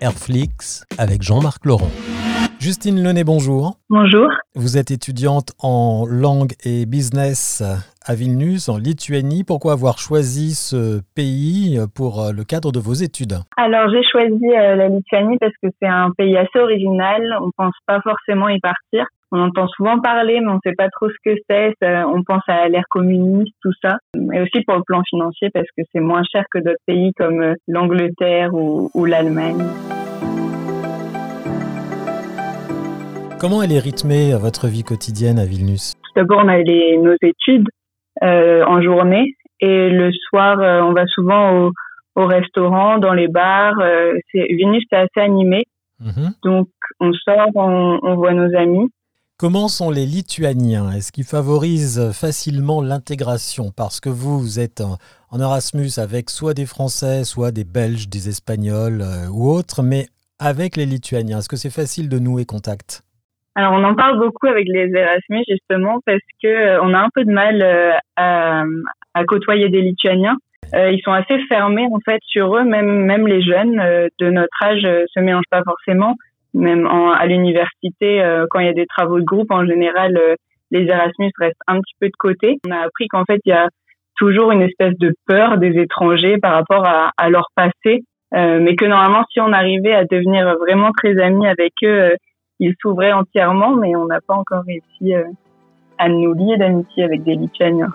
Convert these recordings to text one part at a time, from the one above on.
Airflix avec Jean-Marc Laurent. Justine Lenné, bonjour. Bonjour. Vous êtes étudiante en langue et business à Vilnius, en Lituanie. Pourquoi avoir choisi ce pays pour le cadre de vos études? Alors, j'ai choisi euh, la Lituanie parce que c'est un pays assez original. On ne pense pas forcément y partir. On entend souvent parler, mais on ne sait pas trop ce que c'est. On pense à l'ère communiste, tout ça. Et aussi pour le plan financier, parce que c'est moins cher que d'autres pays comme euh, l'Angleterre ou, ou l'Allemagne. Comment elle est rythmée votre vie quotidienne à Vilnius? D'abord, on a les, nos études euh, en journée et le soir, euh, on va souvent au, au, restaurant, dans les bars. Euh, Vilnius, c'est assez animé. Mmh. Donc, on sort, on, on, voit nos amis. Comment sont les Lituaniens? Est-ce qu'ils favorisent facilement l'intégration? Parce que vous, vous êtes en Erasmus avec soit des Français, soit des Belges, des Espagnols euh, ou autres, mais avec les Lituaniens, est-ce que c'est facile de nouer contact? Alors on en parle beaucoup avec les Erasmus justement parce que euh, on a un peu de mal euh, à, à côtoyer des Lituaniens. Euh, ils sont assez fermés en fait sur eux, même même les jeunes de notre âge se mélangent pas forcément. Même en, à l'université, quand il y a des travaux de groupe, en général, les Erasmus restent un petit peu de côté. On a appris qu'en fait il y a toujours une espèce de peur des étrangers par rapport à, à leur passé, mais que normalement si on arrivait à devenir vraiment très amis avec eux il s'ouvrait entièrement, mais on n'a pas encore réussi euh, à nous lier d'amitié avec des Lituaniens.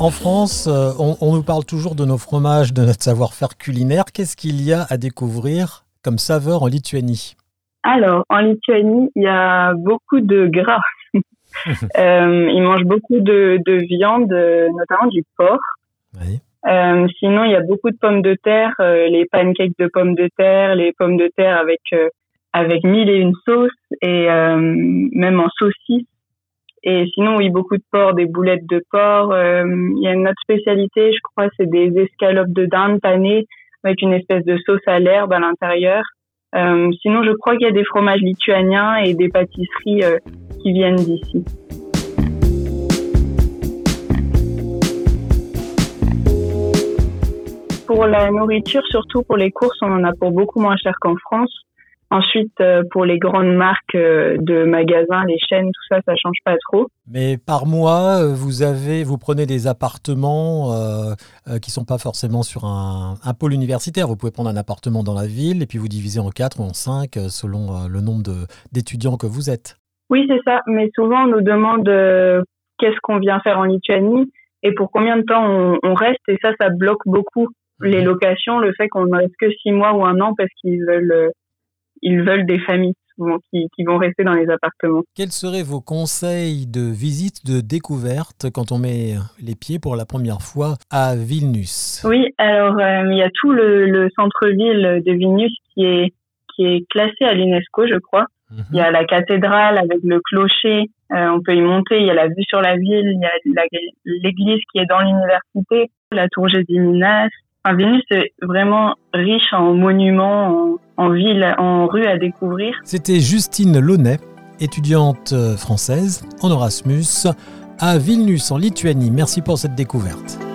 En France, euh, on, on, nous parle toujours de nos fromages, de notre savoir-faire culinaire. Qu'est-ce qu'il y a à découvrir comme saveur en Lituanie? Alors, en Lituanie, il y a beaucoup de gras. euh, ils mangent beaucoup de, de viande, euh, notamment du porc. Oui. Euh, sinon, il y a beaucoup de pommes de terre, euh, les pancakes de pommes de terre, les pommes de terre avec avec mille et une sauces et même en saucisse. Et sinon, oui, beaucoup de porc, des boulettes de porc. Il y a une autre spécialité, je crois, c'est des escalopes de dinde panées avec une espèce de sauce à l'herbe à l'intérieur. Sinon, je crois qu'il y a des fromages lituaniens et des pâtisseries qui viennent d'ici. Pour la nourriture, surtout pour les courses, on en a pour beaucoup moins cher qu'en France. Ensuite, euh, pour les grandes marques euh, de magasins, les chaînes, tout ça, ça change pas trop. Mais par mois, euh, vous avez, vous prenez des appartements euh, qui sont pas forcément sur un, pôle universitaire. Vous pouvez prendre un appartement dans la ville et puis vous diviser en quatre ou en cinq selon le nombre d'étudiants que vous êtes. Oui, c'est ça. Mais souvent, on nous demande qu'est-ce qu'on vient faire en Lituanie et pour combien de temps on, on reste. Et ça, ça bloque beaucoup les mhm. locations, le fait qu'on ne reste que six mois ou un an parce qu'ils veulent ils veulent des familles souvent qui, qui, vont rester dans les appartements. Quels seraient vos conseils de visite, de découverte quand on met les pieds pour la première fois à Vilnius? Oui, alors euh, il y a tout le, le centre-ville de Vilnius qui est, qui est classé à l'UNESCO, je crois. -hmm. Il y a la cathédrale avec le clocher, euh, on peut y monter, il y a la vue sur la ville, il y a l'église qui est dans l'université, la tour Gédiminas, Enfin, Vilnius est vraiment riche en monuments, en, en villes, en rues à découvrir. C'était Justine Launay, étudiante française en Erasmus à Vilnius en Lituanie. Merci pour cette découverte.